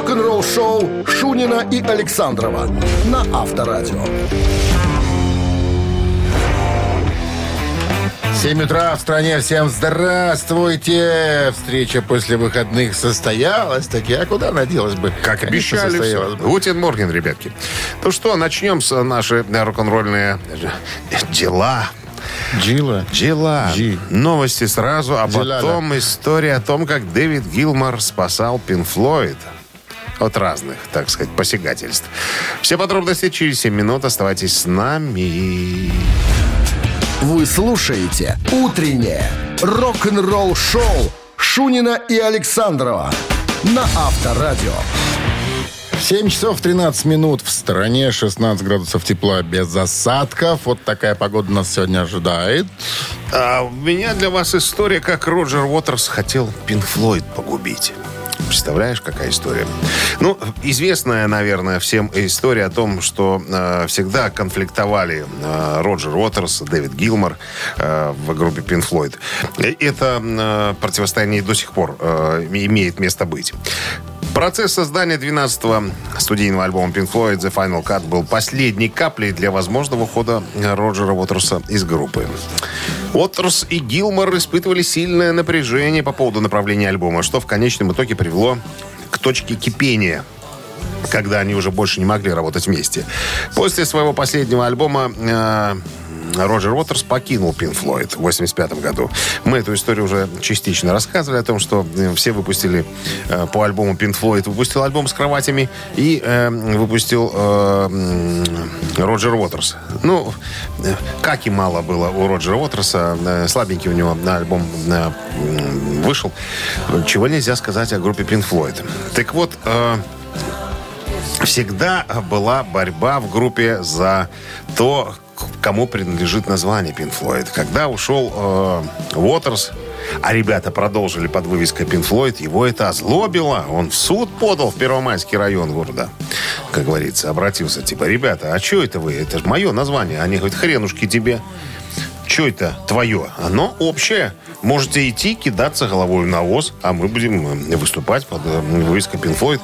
Рок-н-ролл шоу Шунина и Александрова на Авторадио. 7 утра в стране. Всем здравствуйте. Встреча после выходных состоялась. Таки, а куда она делась бы? Как Конечно, обещали. Гутин Морген, ребятки. Ну что, начнем с наши рок-н-ролльные дела. Джилла. Дела. Джи. Новости сразу, а Джилада. потом история о том, как Дэвид Гилмор спасал Пин Флойд от разных, так сказать, посягательств. Все подробности через 7 минут. Оставайтесь с нами. Вы слушаете «Утреннее рок-н-ролл-шоу» Шунина и Александрова на Авторадио. 7 часов 13 минут. В стороне 16 градусов тепла без осадков. Вот такая погода нас сегодня ожидает. А у меня для вас история, как Роджер Уотерс хотел Пин Флойд погубить. Представляешь, какая история? Ну, известная, наверное, всем история о том, что э, всегда конфликтовали э, Роджер Уотерс, Дэвид Гилмор э, в группе Pink Floyd. Это э, противостояние до сих пор э, имеет место быть. Процесс создания 12-го студийного альбома Pink Floyd The Final Cut был последней каплей для возможного ухода Роджера Уотерса из группы. Уотерс и Гилмор испытывали сильное напряжение по поводу направления альбома, что в конечном итоге привело к точке кипения когда они уже больше не могли работать вместе. После своего последнего альбома э, Роджер Уотерс покинул Пин Флойд в 85 году. Мы эту историю уже частично рассказывали о том, что э, все выпустили э, по альбому Пин Флойд. Выпустил альбом с кроватями и э, выпустил э, Роджер Уотерс. Ну, э, как и мало было у Роджера Уотерса. э, слабенький у него на альбом вышел. Чего нельзя сказать о группе Пин Флойд. Так вот, всегда была борьба в группе за то, кому принадлежит название Pink Floyd. Когда ушел э, Уотерс, а ребята продолжили под вывеской Pink Floyd, его это озлобило. Он в суд подал в Первомайский район города. Как говорится, обратился. Типа, ребята, а что это вы? Это же мое название. Они говорят, хренушки тебе. Что это твое? Оно общее. Можете идти, кидаться головой в навоз, а мы будем э, выступать под э, вывеской Pink.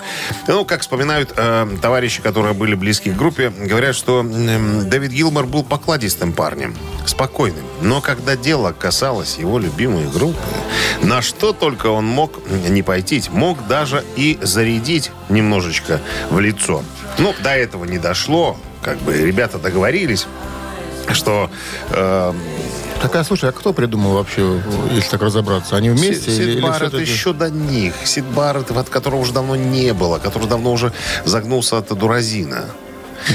Ну, как вспоминают э, товарищи, которые были близки к группе, говорят, что э, Дэвид Гилмор был покладистым парнем, спокойным. Но когда дело касалось его любимой группы, на что только он мог не пойти, мог даже и зарядить немножечко в лицо. Ну, до этого не дошло. Как бы ребята договорились, что э, Так, а слушай, а кто придумал вообще, если так разобраться? Они вместе? Сид, или, или Барретт все-таки- еще до них. Сид Барретт, от которого уже давно не было, который давно уже загнулся от дуразина.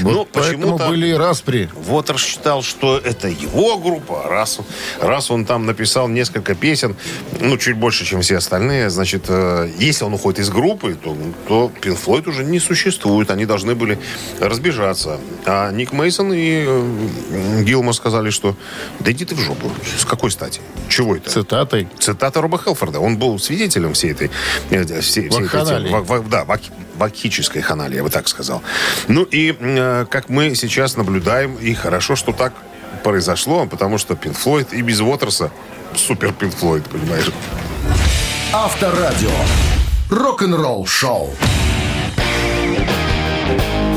Вот ну, почему-то были и распри. Вотер считал, что это его группа. Раз, раз он там написал несколько песен, ну, чуть больше, чем все остальные, значит, э, если он уходит из группы, то, то Pink Floyd уже не существует. Они должны были разбежаться. А Ник Мейсон и э, Гилмор сказали, что да иди ты в жопу. С какой стати? Чего это? Цитатой. Цитата Роба Хелфорда. Он был свидетелем всей этой... э, всей- всей этой да, вакхической ханалии, я бы так сказал. Ну и э, как мы сейчас наблюдаем, и хорошо, что так произошло, потому что Пинк Флойд и без Уотерса супер Пинк Флойд, понимаешь? Авторадио. Рок-н-ролл шоу.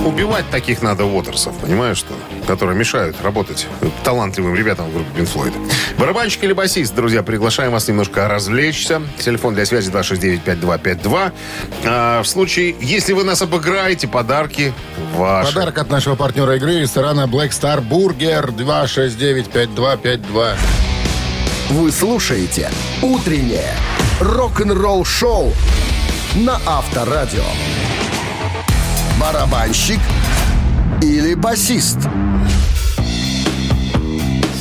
Убивать таких надо Уотерсов, понимаешь, что? Которые мешают работать талантливым ребятам в группе Пинк Флойд. Барабанщик или басист, друзья, приглашаем вас немножко развлечься. Телефон для связи 269-5252. А, в случае, если вы нас обыграете, подарки ваши. Подарок от нашего партнера игры ресторана Black Star Burger 269-5252. Вы слушаете «Утреннее рок-н-ролл шоу» на Авторадио. Барабанщик или басист?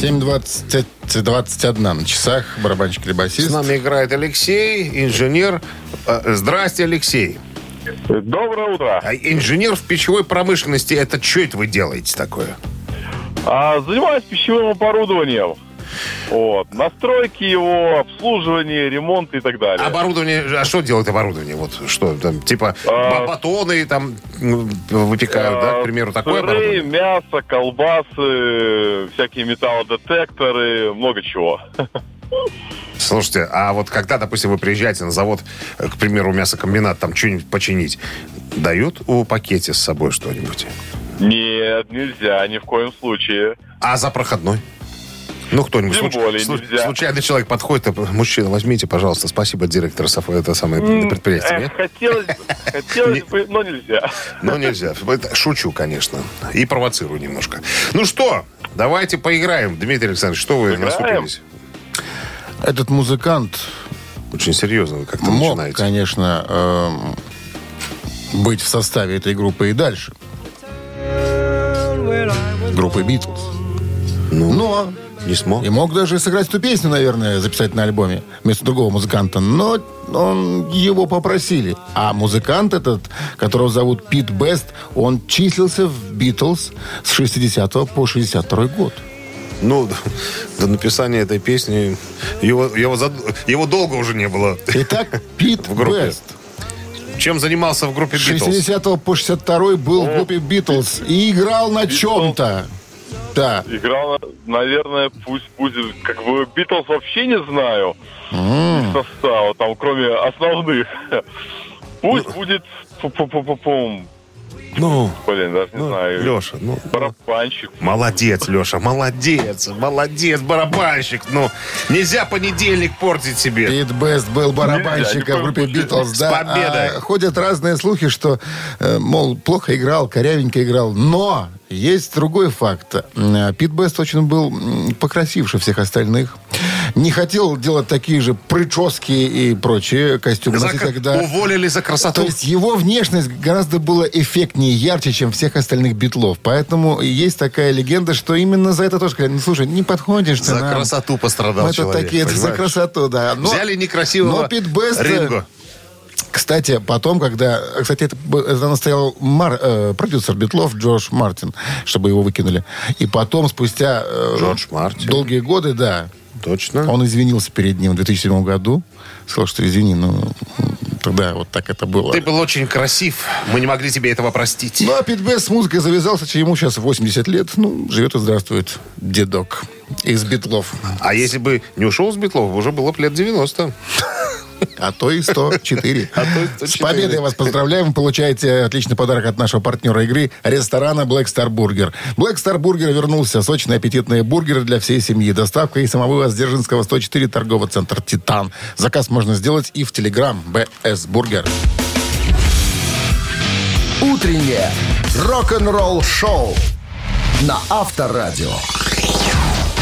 7.21 на часах. Барабанщик или С басист. нами играет Алексей, инженер. Э, Здрасте, Алексей. Доброе утро. А инженер в пищевой промышленности, это что это вы делаете такое? А, занимаюсь пищевым оборудованием. Вот. Настройки его, обслуживание, ремонт и так далее. Оборудование, а что делает оборудование? Вот что там, типа А, ба- батоны там м, выпекают, да, к примеру, такое Сыры, оборудование? мясо, колбасы, всякие металлодетекторы, много чего. Слушайте, а вот когда, допустим, вы приезжаете на завод, э, к примеру, мясокомбинат, там что-нибудь починить, дают у пакете с собой что-нибудь? Нет, нельзя, ни в коем случае. А за проходной? Ну, кто-нибудь. Тем случ- более слу- нельзя. Случайный человек подходит, и, мужчина, возьмите, пожалуйста, спасибо, директор Сафа, это самое предприятие. Хотелось, бы- хотелось бы, но нельзя. Но нельзя. Шучу, конечно. И провоцирую немножко. Ну что, давайте поиграем. Дмитрий Александрович, что вы наступились? Этот музыкант Очень серьезно вы как-то мог, начинаете. конечно, эм, быть в составе этой группы и дальше. Группы Битлз. Ну, Но не смог. и мог даже сыграть эту песню, наверное, записать на альбоме вместо другого музыканта. Но он, его попросили. А музыкант этот, которого зовут Пит Бест, он числился в Битлз с 60 по 62 год. Ну, до написания этой песни его, его, зад- его долго уже не было. Итак, Пит В группе. Бест. Чем занимался в группе С Битлз? 60 по 62 был в группе Битлз и играл на чем-то. Да. Играл, наверное, пусть будет, как бы, Битлз вообще не знаю. Из состава, там, кроме основных. Пусть будет, пу-пу-пу-пум, Ну, блин, даже не ну знаю, Леша, ну, барабанщик. Молодец, Леша, молодец, молодец, барабанщик. Ну, нельзя понедельник портить себе. Пит Бест был барабанщиком в группе Битлз, С да. победой. А ходят разные слухи, что, э, мол, плохо играл, корявенько играл. Но есть другой факт. Э, Пит Бест очень был покрасивше всех остальных. Не хотел делать такие же прически и прочие костюмы За когда... Уволили за красоту. То есть его внешность гораздо была эффектнее, ярче, чем всех остальных битлов. Поэтому есть такая легенда, что именно за это тоже сказали, ну, слушай, не подходишь ты За нам. красоту пострадал Мы это человек, такие, это за красоту, да. Но- Взяли некрасивого но Пит Бест, э, Ринго. Кстати, потом, когда... Кстати, это, это настоял Мар- э, продюсер Битлов Джордж Мартин, чтобы его выкинули. И потом, спустя э, Джордж Мартин. долгие годы, да, Точно. он извинился перед ним в 2007 году. Сказал, что извини, ну, тогда вот так это было. Ты был очень красив. Мы не могли тебе этого простить. Ну, а Пит Бест с музыкой завязался, ему сейчас 80 лет. Ну, живет и здравствует дедок из Битлов. А если бы не ушел с Битлов, уже было бы лет 90. А то и 104. А то и С 104. победой вас поздравляем. Вы получаете отличный подарок от нашего партнера игры ресторана Black Star Burger. Black Star Burger вернулся. Сочные аппетитные бургеры для всей семьи. Доставка и самовывоз Дзержинского 104 торговый центр «Титан». Заказ можно сделать и в Телеграм BS Burger. Утреннее рок-н-ролл-шоу на Авторадио.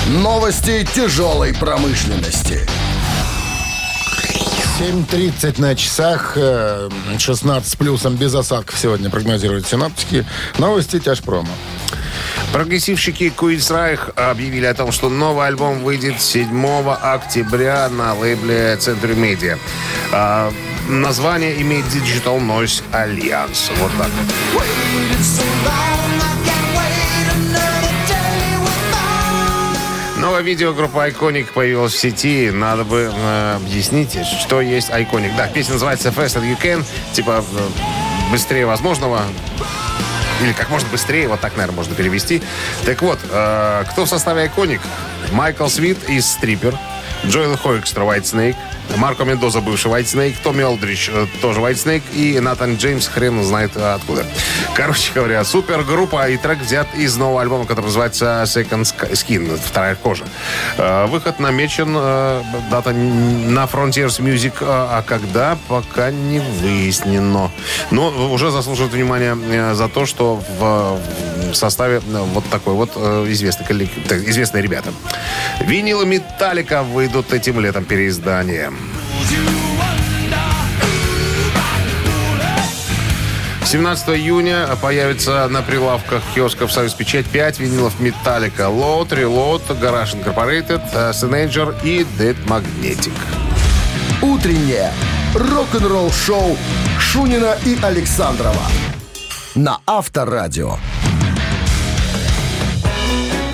Новости тяжелой промышленности. 7.30 на часах, э, 16 с плюсом без осадков сегодня прогнозируют синоптики. Новости тяжпрома. Прогрессивщики Куинсрайх объявили о том, что новый альбом выйдет 7 октября на лейбле Century Media. А, название имеет Digital Noise Alliance. Вот так. Видео группы Iconic появилось в сети. Надо бы э, объяснить, что есть Iconic. Да, песня называется Faster You Can. Типа э, быстрее возможного. Или как можно быстрее, вот так, наверное, можно перевести. Так вот, э, кто в составе Iconic? Майкл Свит из Стрипер, Джоэл Хойкстра White Snake, Марко Мендоза, бывший White Snake, Томми Олдрич, э, тоже White Snake, и Натан Джеймс, хрен знает откуда. Короче говоря, супергруппа и трек взят из нового альбома, который называется Second Sk- Skin, вторая кожа. Э, Выход намечен, э, дата на Frontiers Music, а когда, пока не выяснено. Но уже заслуживает внимания за то, что в составе вот такой вот известный коллектив, известные ребята. Винилы Металлика выйдут этим летом переизданием. 17 июня появится на прилавках киосков «Союз Печать» 5 винилов «Металлика», «Load», «Reload», «Garage Incorporated», э, «Synager» и «Dead Magnetic». Утреннее рок-н-ролл-шоу Шунина и Александрова на Авторадио.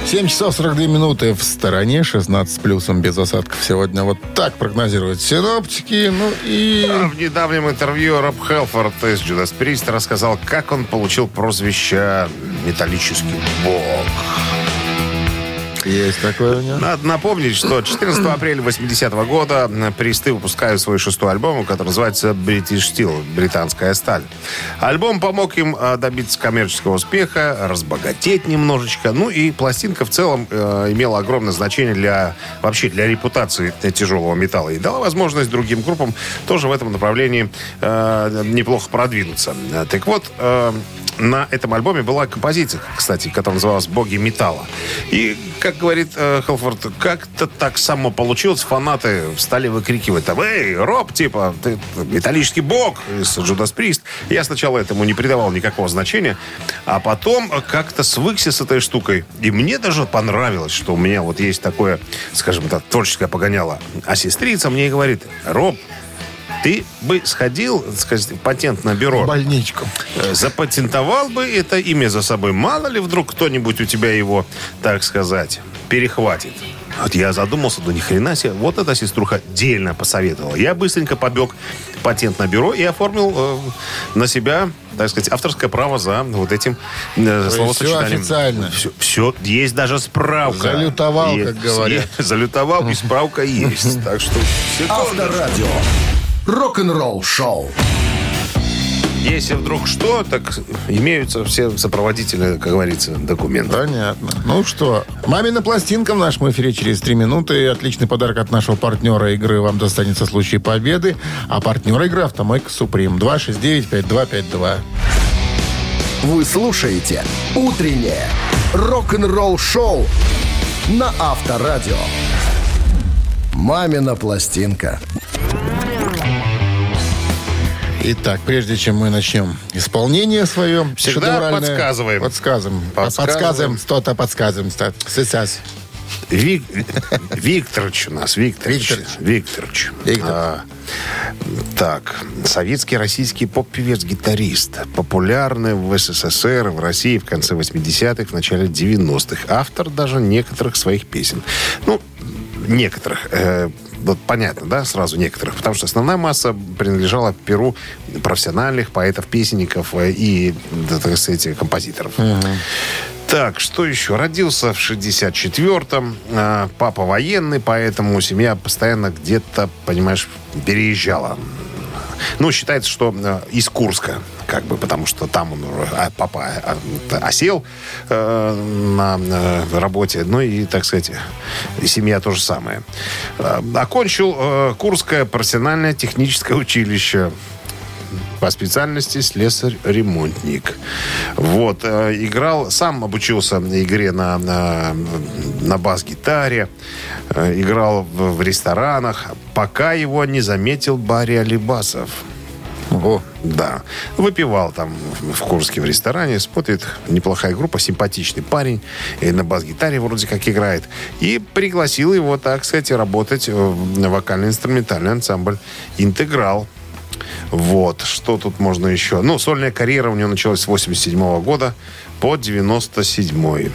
7 часов 42 минуты в стороне, 16 с плюсом без осадков. Сегодня вот так прогнозируют синоптики. Ну и... В недавнем интервью Роб Хелфорд из Judas Priest рассказал, как он получил прозвище «Металлический бог». Есть такое у него. Надо напомнить, что 14 апреля 80 -го года Присты выпускают свой шестой альбом, который называется British Steel, британская сталь. Альбом помог им э, добиться коммерческого успеха, разбогатеть немножечко. Ну и пластинка в целом э, имела огромное значение для вообще для репутации тяжелого металла и дала возможность другим группам тоже в этом направлении э, неплохо продвинуться. Так вот, э, на этом альбоме была композиция, кстати, которая называлась «Боги металла». И, как говорит э, Хелфорд, как-то так само получилось. Фанаты стали выкрикивать там «Эй, Роб, типа, ты металлический бог из Judas Priest». Я сначала этому не придавал никакого значения, а потом как-то свыкся с этой штукой. И мне даже понравилось, что у меня вот есть такое, скажем так, творческое погоняло. А сестрица мне и говорит «Роб, ты бы сходил, сказать, в патентное бюро. Больничку. Э, Запатентовал бы это имя за собой. Мало ли вдруг кто-нибудь у тебя его, так сказать, перехватит. Вот я задумался, да ни хрена себе. Вот эта сеструха дельно посоветовала. Я быстренько побег в патентное бюро и оформил э, на себя, так сказать, авторское право за вот этим э, словосочетанием. все официально. Все, все, есть даже справка. Залютовал, Есть, как говорят. есть, залютовал, и справка есть. Так что... Авторадио. Рок-н-ролл шоу. Если вдруг что, так имеются все сопроводительные, как говорится, документы. Понятно. Ну что, мамина пластинка в нашем эфире через три минуты. Отличный подарок от нашего партнера игры вам достанется в случае победы. А партнер игры «Автомойка Суприм» 269-5252. Вы слушаете «Утреннее рок-н-ролл шоу» на Авторадио. «Мамина пластинка». Итак, прежде чем мы начнем исполнение свое, Всегда подсказываем. Подсказываем. Подсказываем. Подсказываем, что-то подсказываем. Сейчас. Вик... Викторович у нас, Викторович. Викторович. Викторович. Виктор. А, так, советский российский поп-певец-гитарист. Популярный в СССР, в России в конце 80-х, в начале 90-х. Автор даже некоторых своих песен. Ну, некоторых. э, вот понятно, да, сразу некоторых, потому что основная масса принадлежала перу профессиональных поэтов-песенников э, и, так сказать, композиторов. Так, что еще? Родился в 64-м. э, Папа военный, поэтому семья постоянно где-то, понимаешь, переезжала. Ну, считается, что э, из Курска, как бы, потому что там он, а, папа а, осел э, на э, работе. Ну и, так сказать, семья то же самое. Окончил Курское профессиональное техническое училище по специальности слесарь-ремонтник. Вот. э, Играл, сам обучился игре на, на, на бас-гитаре. э, Играл в, в ресторанах, пока его не заметил Барри Алибасов. Ого. Да. Выпивал там в Курске в ресторане. Смотрит, неплохая группа, симпатичный парень. И на бас-гитаре вроде как играет. И пригласил его, так сказать, работать в вокально-инструментальный ансамбль «Интеграл». Вот, что тут можно еще? Ну, сольная карьера у него началась с 87 года по 97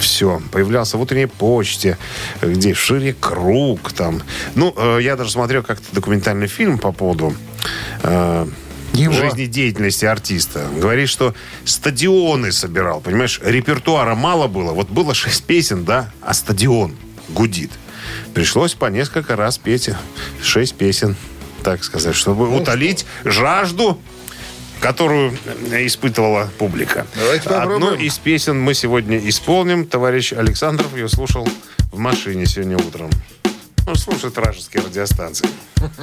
все. Появлялся в утренней почте, где шире круг там. Ну, э, я даже смотрел как-то документальный фильм по поводу э, Его. жизнедеятельности артиста. Говорит, что стадионы собирал. Понимаешь, репертуара мало было. Вот было шесть песен, да, а стадион гудит. Пришлось по несколько раз петь шесть песен, так сказать, чтобы утолить жажду которую испытывала публика. Давайте Одну попробуем. из песен мы сегодня исполним. Товарищ Александров ее слушал в машине сегодня утром. Он слушает вражеские радиостанции.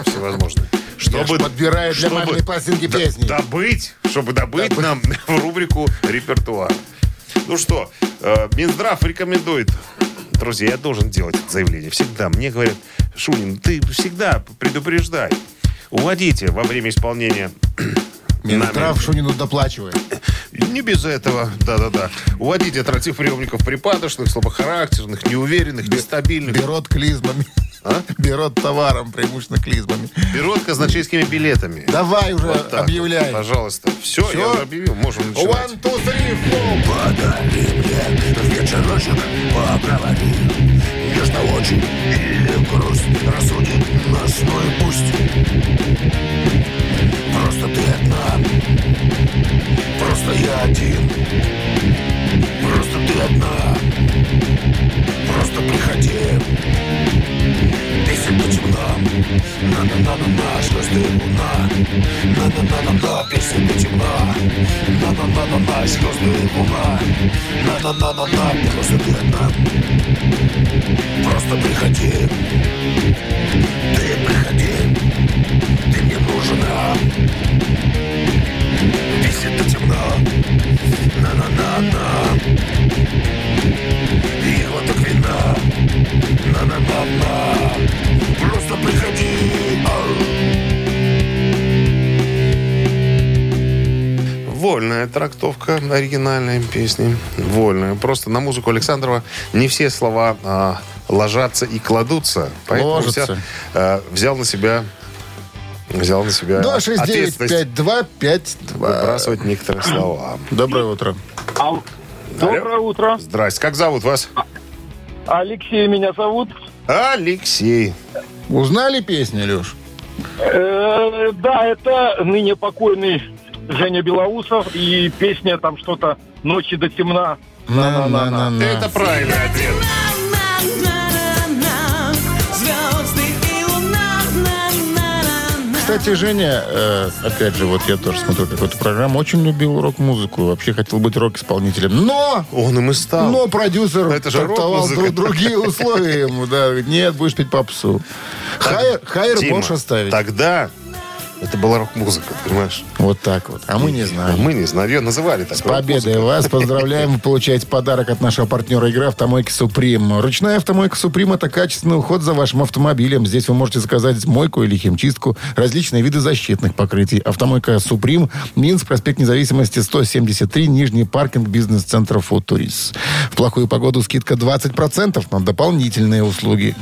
Всевозможные. Чтобы, подбираю для маминой пластинки песни. Добыть, чтобы добыть нам в рубрику репертуар. Ну что, э, Минздрав рекомендует. Друзья, я должен делать это заявление. Всегда. Мне говорят, Шунин, ты всегда предупреждай. Уводите во время исполнения Минздрав Шунину доплачивает. не без этого, да-да-да. Уводите от радиоприемников припадочных, слабохарактерных, неуверенных, нестабильных. Берет клизмами. А? Берет товаром, преимущественно клизмами. Берет казначейскими билетами. Давай уже Вот так объявляй. вот, пожалуйста. Все, Всё? я уже объявил. Можем начинать. One, two, three, four. Подари мне вечерочек, поговори Нежно очень и грусть рассудит нас, ну и пусть Просто ты одна. Просто я один. Просто ты одна. Просто приходи. Песен по темнам Надо, надо, на, звезды луна Надо, надо, на, песен по темна Надо, надо, на, звезды луна Надо, надо, на, просто ты одна. Просто приходи. Ты приходи. Ты мне нужна Песня не темна На-на-на-на И глоток вина На-на-на-на Просто приходи Ау. Вольная трактовка оригинальной песни. Вольная. Просто на музыку Александрова не все слова а, ложатся и кладутся. Поэтому Ложатся. вся- а, взял на себя взял на себя 269 ответственность 5252. выбрасывать некоторые слова. Доброе утро. Доброе утро. Здрасте. Как зовут вас? Алексей меня зовут. Алексей. Узнали песню, Леш? Э, да, это ныне покойный Женя Белоусов. И песня там что-то «Ночи до темна». На-на-на-на. Это правильный ответ. Кстати, Женя, э, опять же, вот я тоже смотрю какую-то программу, очень любил рок-музыку. Вообще хотел быть рок-исполнителем. Но Он им и стал. Но продюсер Это же трактовал рок-музыка. дру- другие условия ему. Да, нет, будешь петь попсу. Хайер, хайер можешь оставить. Тогда это была рок-музыка, понимаешь? Вот так вот. А мы не знаем. Мы не знаем. Ее называли так. С победой вас поздравляем. Вы получаете подарок от нашего партнера игры «Автомойки Суприм». Ручная «Автомойка Суприм» — это качественный уход за вашим автомобилем. Здесь вы можете заказать мойку или химчистку, различные виды защитных покрытий. «Автомойка Суприм», Минск, проспект Независимости, 173, Нижний паркинг бизнес-центра «Футурис». В плохую погоду скидка 20% на дополнительные услуги.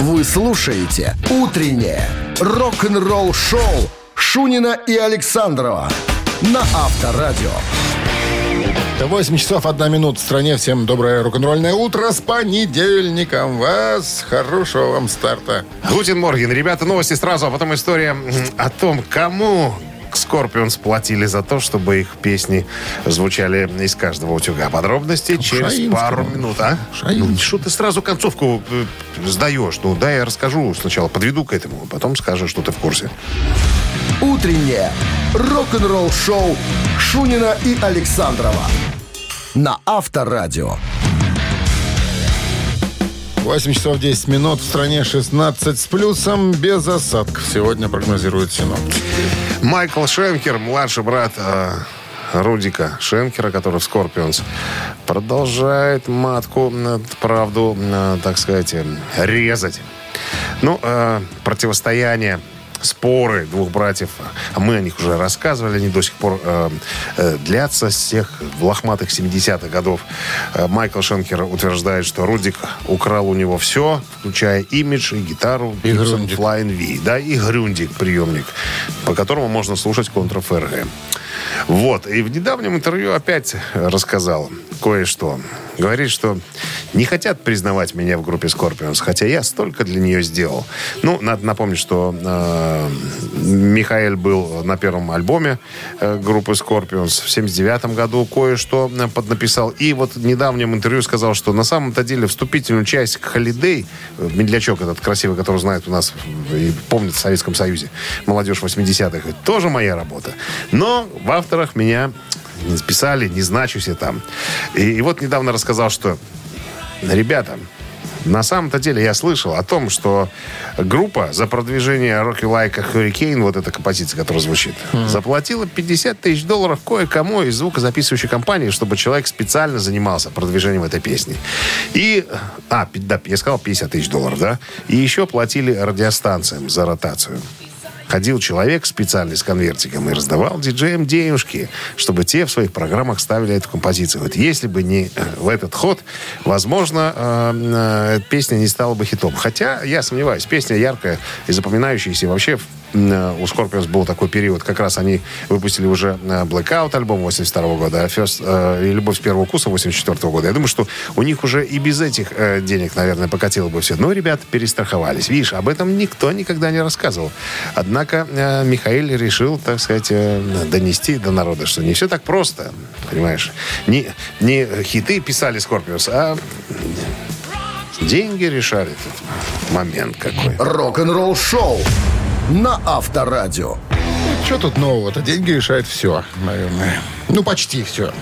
Вы слушаете «Утреннее рок-н-ролл-шоу» Шунина и Александрова на Авторадио. 8 часов 1 минута в стране. Всем доброе рок-н-ролльное утро с понедельником. Вас хорошего вам старта. Guten Morgen. Ребята, новости сразу, а потом история о том, кому Скорпионс платили за то, чтобы их песни звучали из каждого утюга. Подробности через Шаинскому. пару минут, а? Шаинскому. Ну, Что ты сразу концовку э, сдаешь? Ну, да, я расскажу сначала, подведу к этому, а потом скажешь, что ты в курсе. «Утреннее рок-н-ролл-шоу» Шунина и Александрова на Авторадио. 8 часов 10 минут. В стране 16 с плюсом, без осадков. Сегодня прогнозируют синоптики. Майкл Шенкер, младший брат э, Рудика Шенкера, который в Скорпионс, продолжает матку, э, правду, э, так сказать, резать. Ну, э, противостояние споры двух братьев, а мы о них уже рассказывали, они до сих пор э, э, длятся с тех лохматых 70-х годов. Э, Майкл Шенкер утверждает, что Рудик украл у него все, включая имидж и гитару И Gibson. Flying V, да, и Грюндик, приемник, по которому можно слушать контр ФРГ. Вот, и в недавнем интервью опять рассказал кое-что. Говорит, что не хотят признавать меня в группе Scorpions, хотя я столько для нее сделал. Ну, надо напомнить, что э, Михаил был на первом альбоме э, группы Scorpions в 79 году, кое-что э, поднаписал. И вот в недавнем интервью сказал, что на самом-то деле вступительную часть к Holiday, э, медлячок этот красивый, который знает у нас и помнит в Советском Союзе, молодежь 80-х, это тоже моя работа. Но в авторах меня не списали, не значусь я там. И, и вот недавно рассказал, что ребята, на самом-то деле я слышал о том, что группа за продвижение Rocky Like Hurricane, вот эта композиция, которая звучит, заплатила 50 тысяч долларов кое-кому из звукозаписывающей компании, чтобы человек специально занимался продвижением этой песни. И, а, да, я сказал 50 тысяч долларов, да? И еще платили радиостанциям за ротацию. Ходил человек специальный с конвертиком и раздавал диджеям денежки, чтобы те в своих программах ставили эту композицию. Вот если бы не э, в этот ход, возможно, э, э, песня не стала бы хитом. Хотя, я сомневаюсь, песня яркая и запоминающаяся. Вообще, у Scorpions был такой период, как раз они выпустили уже э, Blackout альбом 82 года, а First, э, Любовь с первого вкуса 84 года. Я думаю, что у них уже и без этих э, денег, наверное, покатило бы все. Но ребята перестраховались. Видишь, об этом никто никогда не рассказывал. Однако э, Михаил решил, так сказать, э, донести до народа, что не все так просто, понимаешь. Не, не хиты писали Скорпиус, а деньги решали этот момент какой. Рок-н-ролл-шоу на Авторадио. Что тут нового-то? Деньги решают все, наверное. Ну, почти все.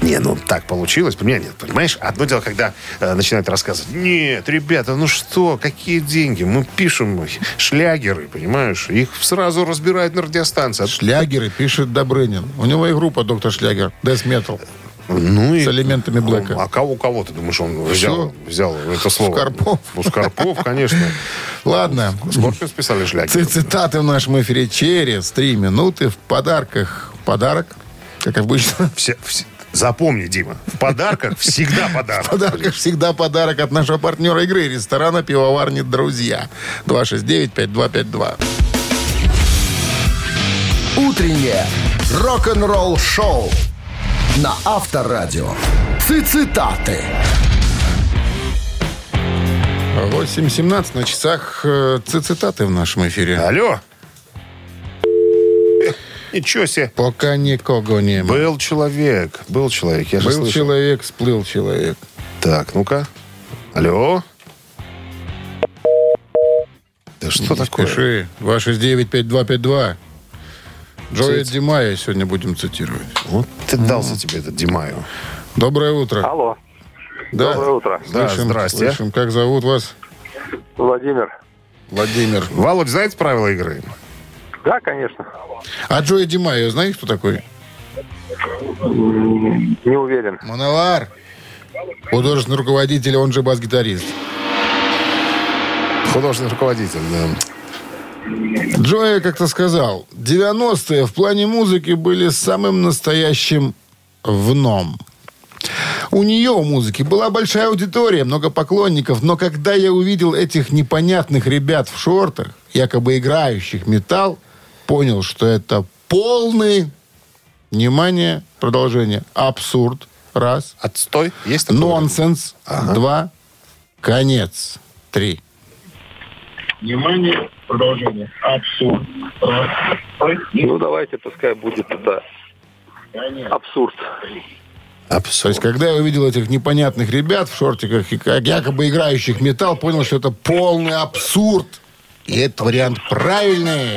Не, ну так получилось. У меня нет, понимаешь? Одно дело, когда э, начинают рассказывать. Нет, ребята, ну что, какие деньги? Мы пишем шлягеры, понимаешь? Их сразу разбирают на радиостанции. Шлягеры пишет Добрынин. У него и группа «Доктор Шлягер». Death Metal. Ну и... С элементами блэка. А кого, кого ты думаешь, он взял, взял это слово? Скорпов. У Скорпов, конечно. Ладно. Скорпион списали шлягер. Ц- Цитаты в нашем эфире через три минуты. В подарках подарок, как обычно. Все, все- запомни, Дима, в подарках всегда В подарок. подарках всегда подарок от нашего партнера игры ресторана «Пивоварни Друзья». 269-5252. Утреннее рок-н-ролл-шоу на Авторадио. Цитаты. 8.17 на часах э, цитаты в нашем эфире. Алло. Ничего себе. Пока никого не было. Был человек, был человек, я же Был слышал. человек, сплыл человек. Так, ну-ка. Алло. Да что Не такое? Спеши. 269-5252. Джоя Димая сегодня будем цитировать. Вот ты дался тебе этот Димаю. Доброе утро. Алло, Да. доброе утро. Да, Слышим, здрасте. слышим. Как зовут вас? Владимир. Владимир. Володь, знаете правила игры? Да, конечно. А Джоя Димая, знаете, кто такой? Не уверен. Мановар. Художественный руководитель, он же бас-гитарист. Художественный руководитель, да. Джоя как-то сказал, 90-е в плане музыки были самым настоящим вном. У нее, у музыки, была большая аудитория, много поклонников, но когда я увидел этих непонятных ребят в шортах, якобы играющих металл, понял, что это полный, внимание, продолжение, абсурд, раз, Отстой? Есть такое? нонсенс, два, конец, три. Внимание, продолжение. Абсурд. Ну, давайте, пускай будет это абсурд. То есть, когда я увидел этих непонятных ребят в шортиках, и как якобы играющих металл, понял, что это полный абсурд. И этот вариант правильный.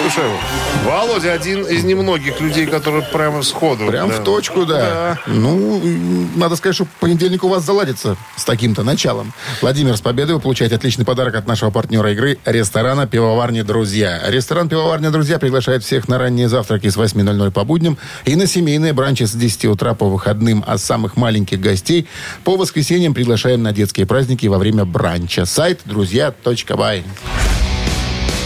Слушай, Володя один из немногих людей, которые прямо сходу. Прям да. в точку, да. Ну, м, надо сказать, что понедельник у вас заладится с таким-то началом. Владимир, с победой вы получаете отличный подарок от нашего партнера игры ресторана «Пивоварни Друзья». Ресторан «Пивоварня Друзья» приглашает всех на ранние завтраки с 8.00 по будням и на семейные бранчи с 10 утра по выходным, а самых маленьких гостей по воскресеньям приглашаем на детские праздники во время бранча. Сайт друзья.бай.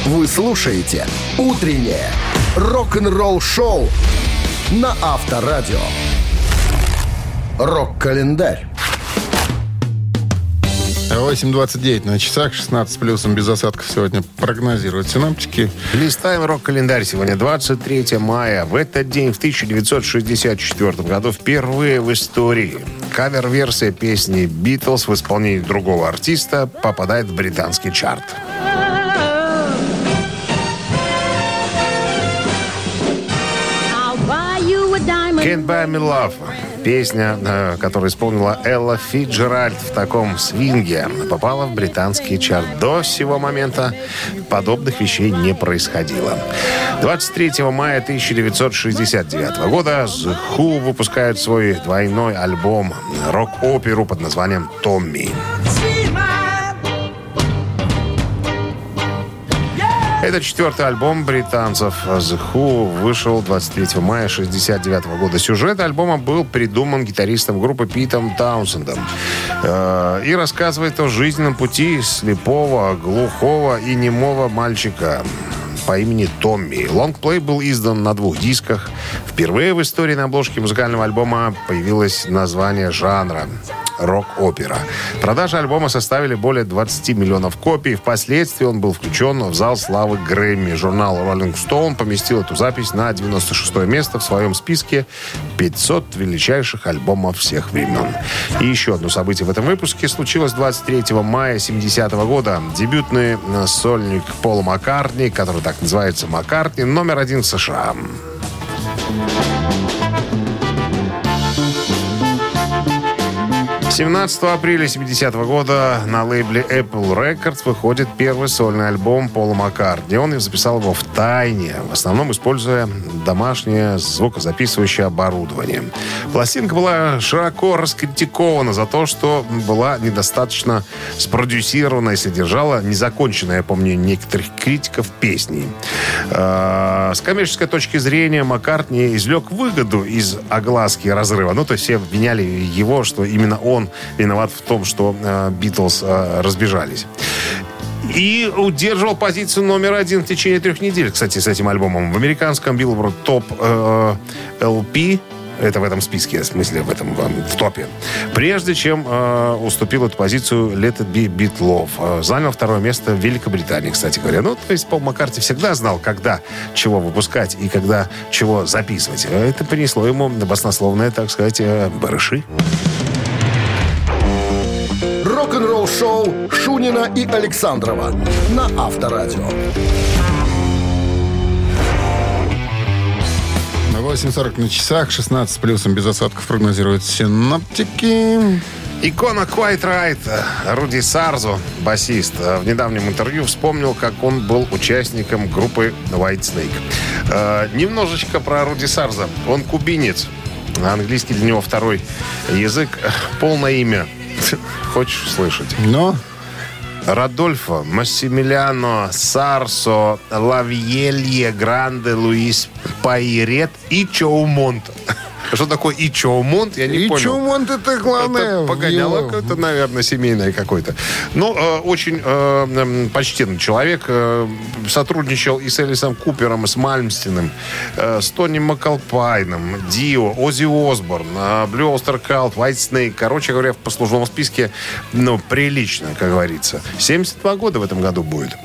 Вы слушаете «Утреннее рок-н-ролл-шоу» на Авторадио. Рок-календарь. 8.29 на часах, 16 с плюсом без осадков сегодня прогнозируют синаптики. Листаем рок-календарь. Сегодня 23 мая. В этот день, в 1964 году, впервые в истории кавер-версия песни «Битлз» в исполнении другого артиста попадает в британский чарт. «Can't Buy Me Love» Песня, э, которую исполнила Элла Фиджеральд в таком свинге, попала в британский чарт. До сего момента подобных вещей не происходило. 23 мая 1969 года The Who выпускают свой двойной альбом рок-оперу под названием «Томми». Это четвертый альбом британцев The Who вышел 23 мая 1969 года. Сюжет альбома был придуман гитаристом группы Питом Таунсендом. Э, и рассказывает о жизненном пути слепого, глухого и немого мальчика по имени Томми. Лонгплей был издан на двух дисках. Впервые в истории на обложке музыкального альбома появилось название жанра рок-опера. Продажи альбома составили более 20 миллионов копий. Впоследствии он был включен в зал славы Грэмми. Журнал Rolling Stone поместил эту запись на 96 место в своем списке 500 величайших альбомов всех времен. И еще одно событие в этом выпуске случилось 23 мая 70 года. Дебютный э, сольник Пола Маккартни, который так называется Маккартни, номер один в США. 17 апреля 70 года на лейбле Apple Records выходит первый сольный альбом Пола Маккартни. Он записал его в тайне, в основном используя домашнее звукозаписывающее оборудование. Пластинка была широко раскритикована за то, что была недостаточно спродюсирована и содержала незаконченное, по мнению некоторых критиков, песни. Э, С коммерческой точки зрения Маккартни извлек выгоду из огласки разрыва. Ну, то есть все обвиняли его, что именно он виноват в том, что э, Битлз э, разбежались. И удерживал позицию номер один в течение трех недель, кстати, с этим альбомом. В американском Billboard Top э, LP это в этом списке, в смысле, в этом в топе. Прежде чем э, уступил эту позицию Let It Be Beatlov. Э, занял второе место в Великобритании, кстати говоря. Ну, то есть Пол Маккарти всегда знал, когда чего выпускать и когда чего записывать. Э, Это принесло ему баснословное, так сказать, э, барыши. Рок-н-ролл-шоу Шунина и Александрова на Авторадио. 8.40 на часах, 16 плюсом без осадков прогнозируют синаптики. Икона Quite Right Руди Сарзо, басист, в недавнем интервью вспомнил, как он был участником группы White Snake. Э, немножечко про Руди Сарзо. Он кубинец. Английский для него второй язык. Полное имя. Хочешь слышать? Но Радольфо Массимилиано Сарсо Лавьелье Гранде Луис Пайрет и Чоумонт. Что такое и Чоумонт, я не и понял. Чумонт это главное. Это погоняло какое-то, наверное, семейное какое-то. Ну, э, очень э, почтенный человек. э, сотрудничал и с Элисом Купером, и с Мальмстиным, э, с Тони Макалпайном, Дио, Оззи Осборн, э, Blue Öyster Cult, Whitesnake. Короче говоря, в послужном списке, ну, прилично, как говорится. 72 года в этом году будет.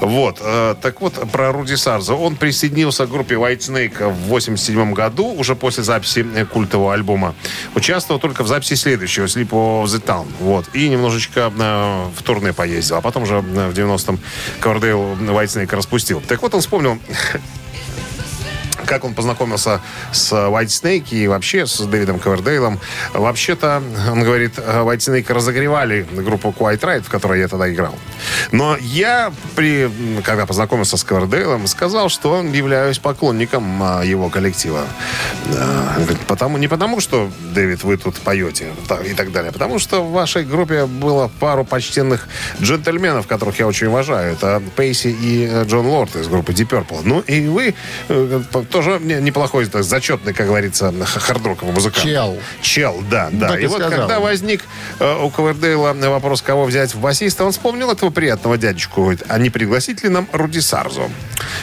Вот. э, так вот, про Руди Сарза. Он присоединился к группе Whitesnake в 87 году, уже после записи культового альбома. Участвовал только в записи следующего, Slip of the Tongue. Вот. И немножечко э, в турне поездил. А потом уже э, в 90-м Ковердейл Snake распустил. Так вот, он вспомнил как он познакомился с White Snake и вообще с Дэвидом Ковердейлом. Вообще-то, он говорит, White Snake разогревали группу Quiet Right, в которой я тогда играл. Но я, при, когда познакомился с Ковердейлом, сказал, что являюсь поклонником а, его коллектива. А, потому, не потому, что, Дэвид, вы тут поете и так далее, а потому что в вашей группе было пару почтенных джентльменов, которых я очень уважаю. Это Пейси и э, Джон Лорд из группы Deep Purple. Ну, и вы э, тоже не- неплохой, так, зачетный, как говорится, хард-роковый музыкант. Чел. Чел, да, да. Так и и вот сказал. когда возник э, у Ковердейла вопрос, кого взять в басиста, он вспомнил этого приятного дядечку. Говорит, а не пригласить ли нам Руди Сарзо?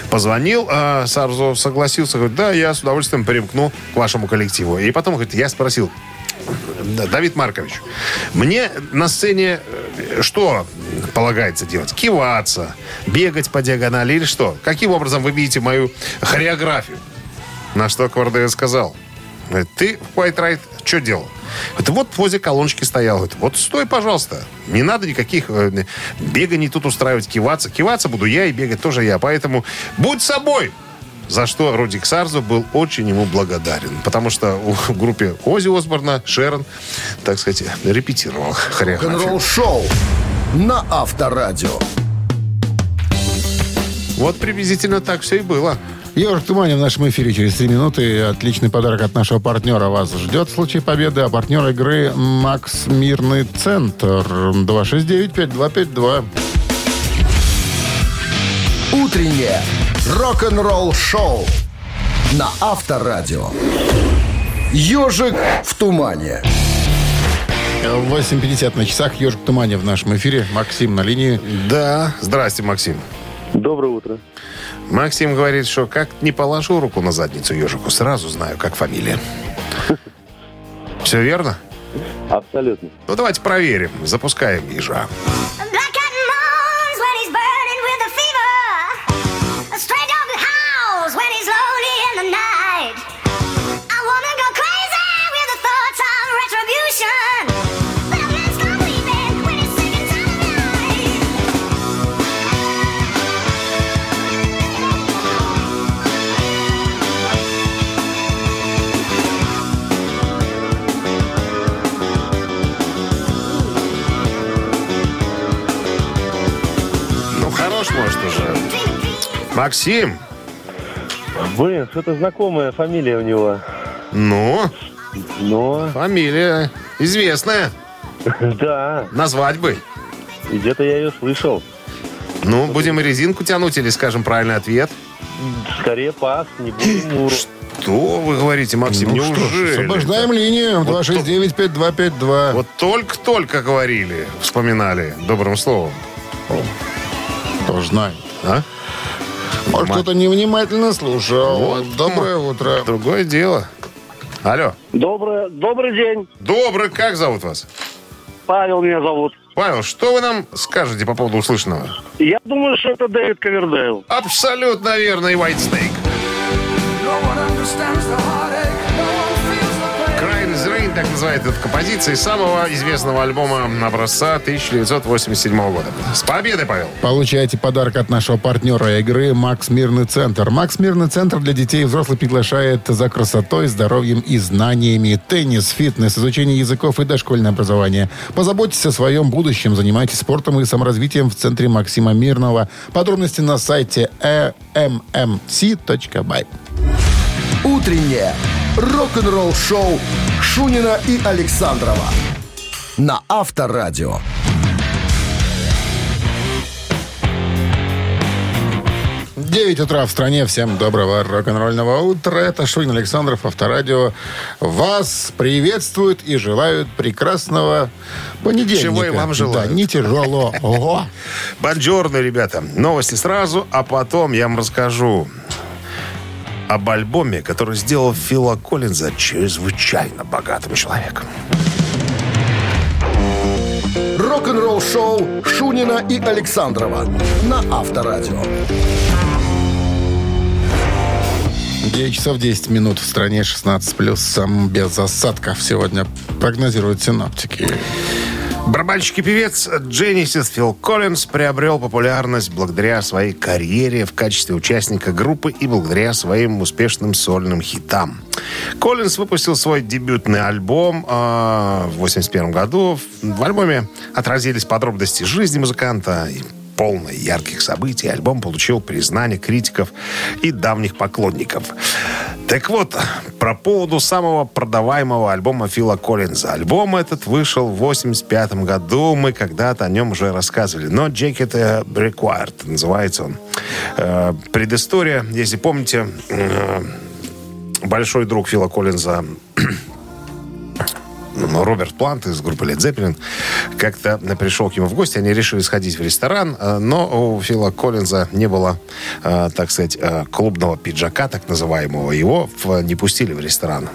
Позвонил, а Сарзо согласился. Говорит, да, я с удовольствием примкну к вашему коллективу. И потом, говорит, я спросил, Давид Маркович, мне на сцене э, что полагается делать? Киваться, бегать по диагонали или что? Каким образом вы видите мою хореографию? На что Квардейл сказал, говорит, ты в White Right что делал? Говорит, вот возле колоночки стоял. Говорит, вот стой, пожалуйста. Не надо никаких э, беганий тут устраивать, киваться. Киваться буду я и бегать тоже я. Поэтому будь собой. За что Рудик Сарзо был очень ему благодарен. Потому что в группе Ози Осборна Шерон, так сказать, репетировал хореографию. Рок-н-ролл-шоу на Авторадио. Вот приблизительно так все и было. Ежик Туманин в нашем эфире через 3 минуты. Отличный подарок от нашего партнера вас ждет в случае победы. А партнер игры «Макс Мирный Центр». 269-5252. Утреннее рок-н-ролл-шоу на Авторадио. Ежик в тумане. 8.50 на часах. «Ежик в тумане» в нашем эфире. Максим на линии. Да. Здрасте, Максим. Доброе утро. Максим говорит, что как не положу руку на задницу ежику, сразу знаю, как фамилия. Все верно? Абсолютно. Ну, давайте проверим. Запускаем ежа. Максим, Блин, что-то знакомая фамилия у него. ну, Но, фамилия известная. да, Назвать бы. где-то я ее слышал. Ну, будем резинку тянуть или скажем правильный ответ? Скорее пас, не будем Муру. Что вы говорите, Максим, Ну что неужели? освобождаем линию. 269-5252. Вот только-только говорили, вспоминали добрым словом. Кто знает. А? Может, кто-то невнимательно слушал. Вот. Доброе утро. Другое дело. Алло. Добрый, добрый день. Добрый, как зовут вас? Павел меня зовут. Павел, что вы нам скажете по поводу услышанного? Я думаю, что это Дэвид Ковердейл. Абсолютно верно, и White Snake. Crying Rain, так называется эта композиция из самого известного альбома образца 1987 года. С победой, Павел! Получайте подарок от нашего партнера игры «Макс Мирный Центр». «Макс Мирный Центр» для детей и взрослых приглашает за красотой, здоровьем и знаниями. Теннис, фитнес, изучение языков и дошкольное образование. Позаботьтесь о своем будущем. Занимайтесь спортом и саморазвитием в Центре Максима Мирного. Подробности на сайте mmc.by. Утреннее рок-н-ролл-шоу Шунина и Александрова на Авторадио. Девять утра в стране. Всем доброго рок-н-ролльного утра. Это Шунин Александров, Авторадио. Вас приветствуют и желают прекрасного понедельника. Чего и вам желаю. Да, не тяжелого. Ого. Бонжорно, ребята. Новости сразу, а потом я вам расскажу об альбоме, который сделал Фила Коллинза чрезвычайно богатым человеком. Рок-н-ролл-шоу Шунина и Александрова на Авторадио. 9 часов 10 минут в стране 16 плюсом без осадков сегодня прогнозируют синоптики. Барабанщик и певец Дженнисис Фил Коллинз приобрел популярность благодаря своей карьере в качестве участника группы и благодаря своим успешным сольным хитам. Коллинз выпустил свой дебютный альбом э, в 81 году. В альбоме отразились подробности жизни музыканта полной ярких событий. Альбом получил признание критиков и давних поклонников. Так вот, про поводу самого продаваемого альбома Фила Коллинза. Альбом этот вышел в 85 году. Мы когда-то о нем уже рассказывали. Но Jacket Required называется он. Э, предыстория, если помните, э, большой друг Фила Коллинза Роберт Плант из группы Led Zeppelin как-то пришел к нему в гости. Они решили сходить в ресторан, э, но у Фила Коллинза не было, э, так сказать, э, клубного пиджака, так называемого. Его не пустили в ресторан.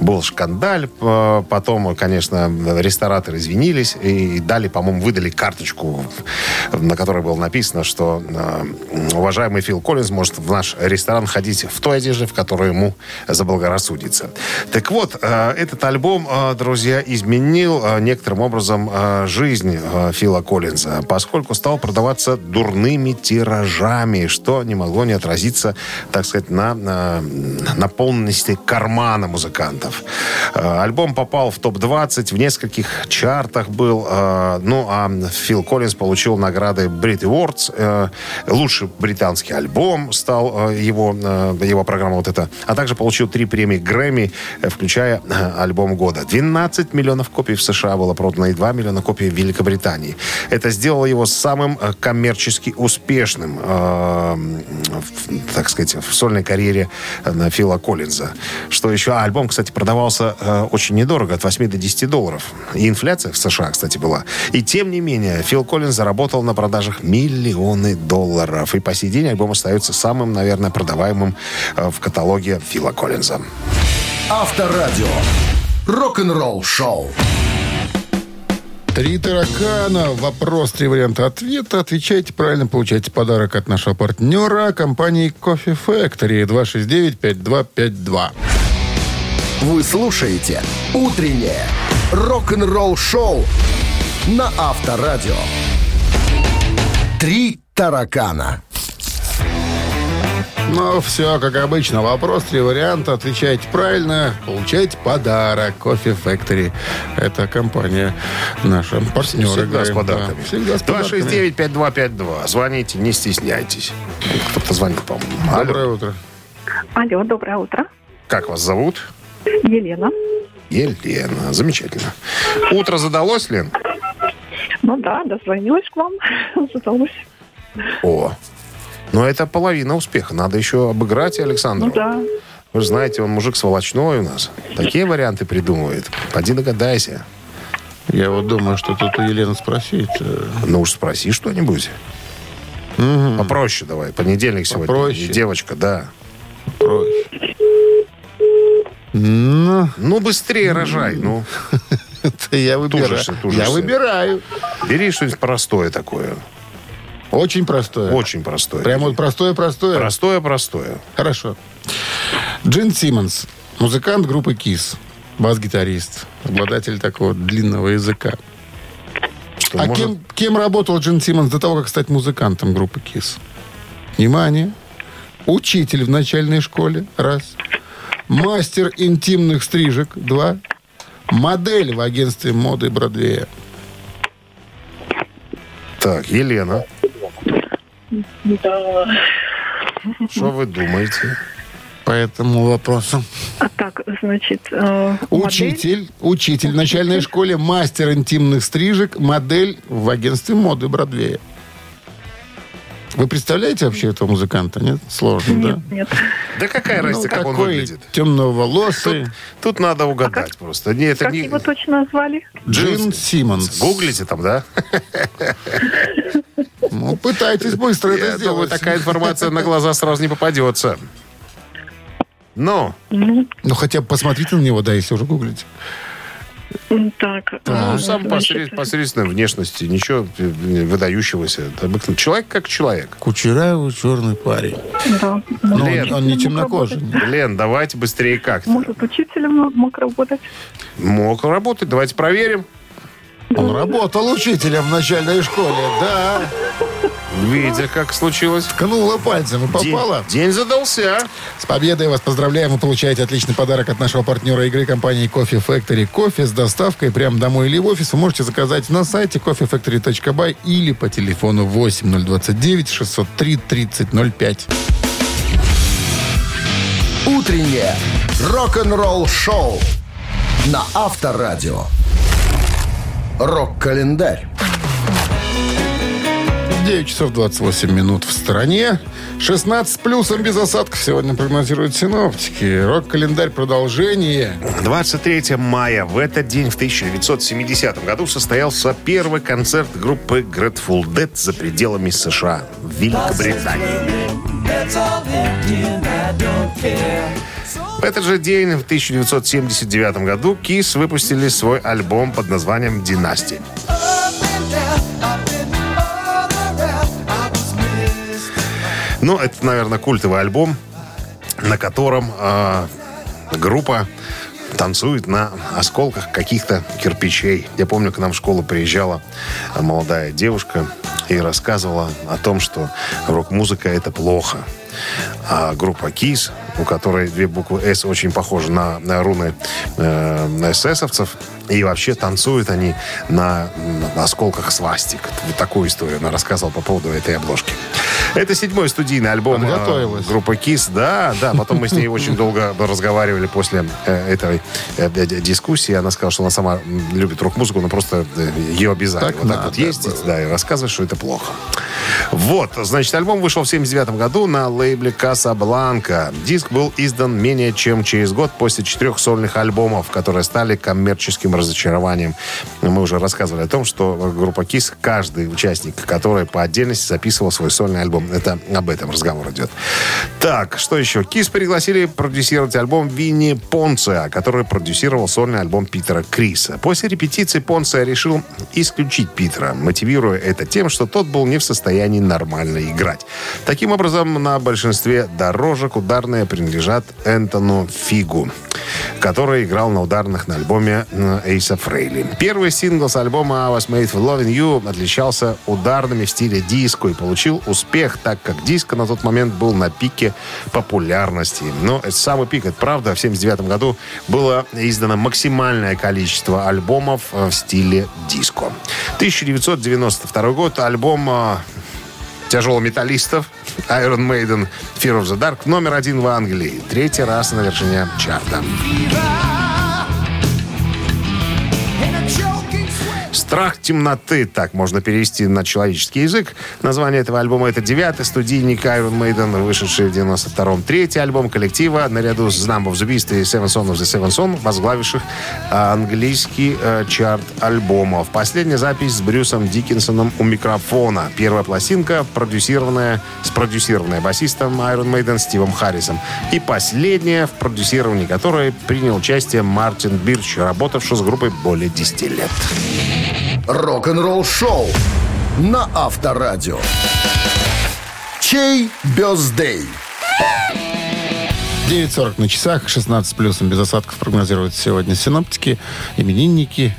Был шкандаль. Потом, конечно, рестораторы извинились и дали, по-моему, выдали карточку, на которой было написано, что уважаемый Фил Коллинз может в наш ресторан ходить в той одежде, в которой ему заблагорассудится. Так вот, этот альбом, э, друзья, изменил э, некоторым образом э, жизнь э, Фила Коллинза, поскольку стал продаваться дурными тиражами, что не могло не отразиться, так сказать, на, на наполненности кармана музыкантов. Альбом попал в топ-20, в нескольких чартах был. Ну, а Фил Коллинз получил награды Brit Awards. Лучший британский альбом стал его, его программа вот эта. А также получил три премии Грэмми, включая альбом года. 12 миллионов копий в США было продано и 2 миллиона копий в Великобритании. Это сделало его самым э, коммерчески успешным, э, в, так сказать, в сольной карьере э, Фила Коллинза. Что еще? А, альбом, кстати, продавался э, очень недорого, от 8 до 10 долларов. И инфляция в США, кстати, была. И тем не менее, Фил Коллинз заработал на продажах миллионы долларов. И по сей день альбом остается самым, наверное, продаваемым э, в каталоге Фила Коллинза. Авторадио. Рок-н-ролл-шоу. Три таракана. Вопрос, три варианта ответа. Отвечайте правильно, получайте подарок от нашего партнера компании Coffee Factory 269-5252. Вы слушаете «Утреннее рок-н-ролл-шоу» на Ну, все, как обычно. Вопрос, три варианта. Отвечаете правильно, получаете подарок. Кофе Factory. Это компания наша. Партнер Всегда с игры. подарками. Да, всегда с подарками. 269-5252. Звоните, не стесняйтесь. Кто-то звонит, по-моему. Алло. Доброе утро. Алло, доброе утро. Как вас зовут? Елена. Елена. Замечательно. Утро задалось, Лен? Ну да, дозвонилась к вам. Задалось. О. Но это половина успеха. Надо еще обыграть Александра. Ну да. Вы же знаете, он мужик сволочной у нас. Такие варианты придумывает. Поди догадайся. Я вот думаю, что тут у Елены спросить. э, Ну уж спроси что-нибудь. Попроще давай. Понедельник сегодня. Попроще. Девочка, да. проще. Ну, Ну, быстрее рожай. Ну, это я выбираю. Тужишься, тужишься. Я выбираю. бери что-нибудь простое такое. Очень простое. Очень простое. Прямо вот простое-простое. Простое-простое. Хорошо. Джин Симмонс, музыкант группы Kiss, бас-гитарист, обладатель такого длинного языка. Что, а может, кем, кем работал Джин Симмонс до того, как стать музыкантом группы Kiss? Внимание. Учитель в начальной школе. Раз. Мастер интимных стрижек. Два. Модель в агентстве моды Бродвея. Так, Елена, Да. что вы думаете? По этому вопросу. А так, значит, э, модель? Учитель, учитель в начальной школе, мастер интимных стрижек, модель в агентстве моды Бродвея. Вы представляете вообще этого музыканта? Нет? Сложно, Нет, да? нет. Да какая разница, как он Ну, выглядит? темноволосый. Тут надо угадать просто. Не, это Как не... его точно звали? Джин Симмонс. Гуглите там, да? Ну, пытайтесь быстро это Я думаю, сделать. такая информация на глаза сразу не попадется. Но, Ну, Ну, хотя бы посмотрите на него, да, если уже гуглите. М, так. ну, э, сам посред- посредственной внешности, ничего э, выдающегося. Это обыкновенный Человек как человек. Кучерявый черный парень. Да. Ну, Лен. он, он не темнокожий. Лен, давайте быстрее как-то. Может, учителем мог работать? Мог работать, давайте проверим. Он работал учителем в начальной школе, да. Видя, как случилось. Ткнула пальцем и попала. День, день задался. С победой вас поздравляем. Вы получаете отличный подарок от нашего партнера игры компании Coffee Factory. Кофе с доставкой прямо домой или в офис вы можете заказать на сайте coffeefactory.by или по телефону 8029 603 3005. Утреннее рок-н-ролл-шоу на Авторадио. Рок-календарь. 9 часов 28 минут в стороне. 16 с плюсом без осадков сегодня прогнозируют синоптики. Рок-календарь продолжение. 23 мая. В этот день, в 1970 году, состоялся первый концерт группы Grateful Dead за пределами США, в Великобритании. В этот же день, в 1979 году, Kiss выпустили свой альбом под названием «Династия». Ну, это, наверное, культовый альбом, на котором э, группа танцует на осколках каких-то кирпичей. Я помню, к нам в школу приезжала молодая девушка и рассказывала о том, что рок-музыка это плохо. А группа Kiss, у которой две буквы «С» очень похожи на, на руны э, эсэсовцев, и вообще танцуют они на, на осколках свастик. Вот такую историю она рассказывала по поводу этой обложки. Это седьмой студийный альбом э, группы Kiss. Да, да. Потом мы с ней очень долго разговаривали после э, этой э, дискуссии. Она сказала, что она сама любит рок-музыку, но просто ее обязали Так вот так надо вот ездить, да, и рассказывать, что это плохо. Вот, значит, альбом вышел в 79 году на лейбле Casablanca. Диск был издан менее чем через год после четырех сольных альбомов, которые стали коммерческим разочарованием. Мы уже рассказывали о том, что группа Kiss, каждый участник, который по отдельности записывал свой сольный альбом. Это об этом разговор идет. Так, что еще? Kiss пригласили продюсировать альбом Винни Понция, который продюсировал сольный альбом Питера Криса. После репетиции Понция решил исключить Питера, мотивируя это тем, что тот был не в состоянии состоянии нормально играть. Таким образом, на большинстве дорожек ударные принадлежат Энтону Фигу, который играл на ударных на альбоме Эйса Фрейли. Первый сингл с альбома I Was Made for Loving You отличался ударными в стиле диско и получил успех, так как диско на тот момент был на пике популярности. Но это самый пик, это правда. В 79 году было издано максимальное количество альбомов э, в стиле диско. 1992 год, альбом э, тяжелометаллистов Iron Maiden Fear of the Dark номер один в Англии. Третий раз на вершине чарта. «Страх темноты», так можно перевести на человеческий язык. Название этого альбома это девятый студийник Iron Maiden, вышедший в 92-м. Третий альбом коллектива, наряду с Numb of the Beast и Seven Son of the Seven Son, возглавивших а, английский э, чарт альбомов. Последняя запись с Брюсом Диккенсоном у микрофона. Первая пластинка, продюсированная, спродюсированная басистом Iron Maiden Стивом Харрисом. И последняя, в продюсировании которой принял участие Мартин Бирч, работавший с группой более 10 лет. Рок-н-ролл шоу на Авторадио. Чей бездей? 9.40 на часах, 16 плюсом без осадков прогнозируют сегодня синоптики, именинники.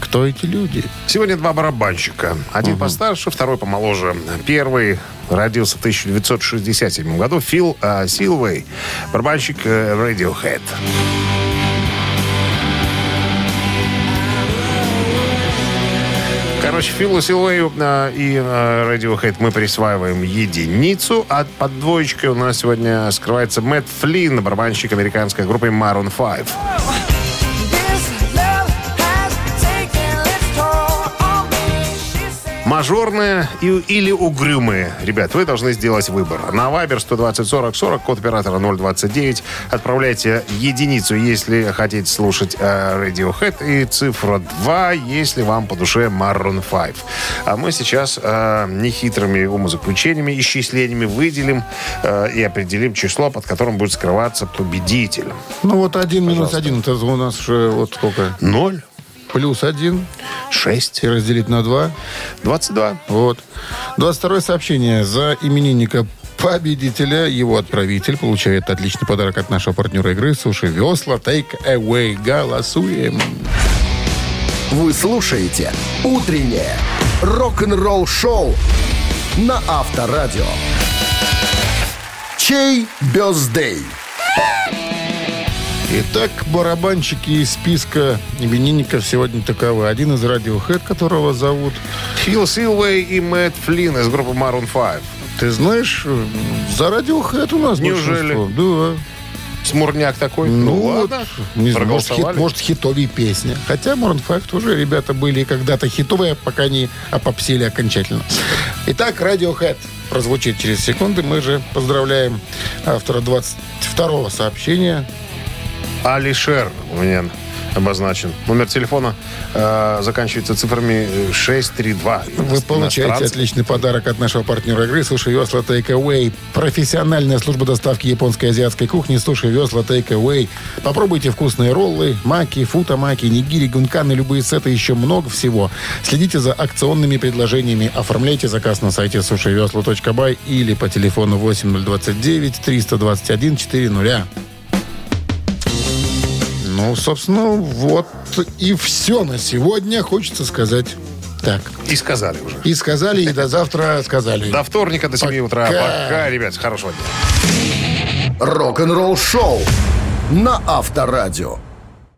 Кто эти люди? Сегодня два барабанщика. Один постарше, второй помоложе. Первый родился в 1967 году. Фил э, Силвей, барабанщик э, Radiohead. Короче, Филу Силвею э, и э, Radiohead мы присваиваем единицу, а под двоечкой у нас сегодня скрывается Мэтт Флинн, барабанщик американской группы Maroon 5. Мажорные и, или угрюмые. Ребят, вы должны сделать выбор. На Viber 120 40 40, код оператора 029. Отправляйте единицу, если хотите слушать э, Radiohead, и цифра 2, если вам по душе Maroon 5. А мы сейчас э, нехитрыми умозаключениями, исчислениями выделим э, и определим число, под которым будет скрываться победитель. Ну вот один минус один, это у нас уже вот сколько? Ноль. Плюс один. Шесть. И разделить на два. 22. Вот. 22 сообщение. За именинника победителя его отправитель получает отличный подарок от нашего партнера игры «Суши Весла». Take away. Голосуем. Вы слушаете «Утреннее рок-н-ролл шоу» на Авторадио. Чей бездей? Итак, барабанщики из списка именинников сегодня таковы. Один из Radiohead, которого зовут... Фил Силвей и Мэтт Флинн из группы Maroon 5. Ты знаешь, за Radiohead у нас Неужели? большинство. Да. Смурняк такой. Ну, Ну, ладно. не знаю, может, хит, может, хитовые песни. Хотя Maroon 5 тоже ребята были когда-то хитовые, пока не опопсели окончательно. Итак, Radiohead прозвучит через секунды. Мы же поздравляем автора 22-го сообщения. Алишер у меня обозначен. Номер телефона э, заканчивается цифрами э, 632. Вы получаете отличный подарок от нашего партнера игры «Суши Весла Away». Профессиональная служба доставки японской и азиатской кухни «Суши Весла Away». Попробуйте вкусные роллы, маки, футамаки, нигири, гунканы, любые сеты, еще много всего. Следите за акционными предложениями. Оформляйте заказ на сайте сушивесла.бай или по телефону 8029 321 400. Ну, собственно, вот и все на сегодня, хочется сказать. Так. И сказали уже. И сказали, и до завтра сказали. До вторника, до 7 утра. Пока. Пока, ребят. Хорошего дня. Рок-н-ролл шоу на Авторадио.